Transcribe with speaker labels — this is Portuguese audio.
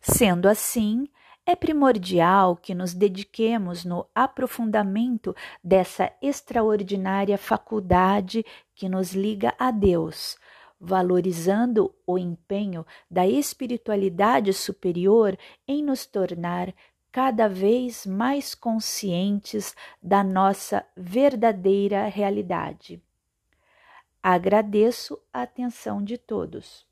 Speaker 1: Sendo assim, é primordial que nos dediquemos no aprofundamento dessa extraordinária faculdade que nos liga a Deus, valorizando o empenho da espiritualidade superior em nos tornar cada vez mais conscientes da nossa verdadeira realidade. Agradeço a atenção de todos.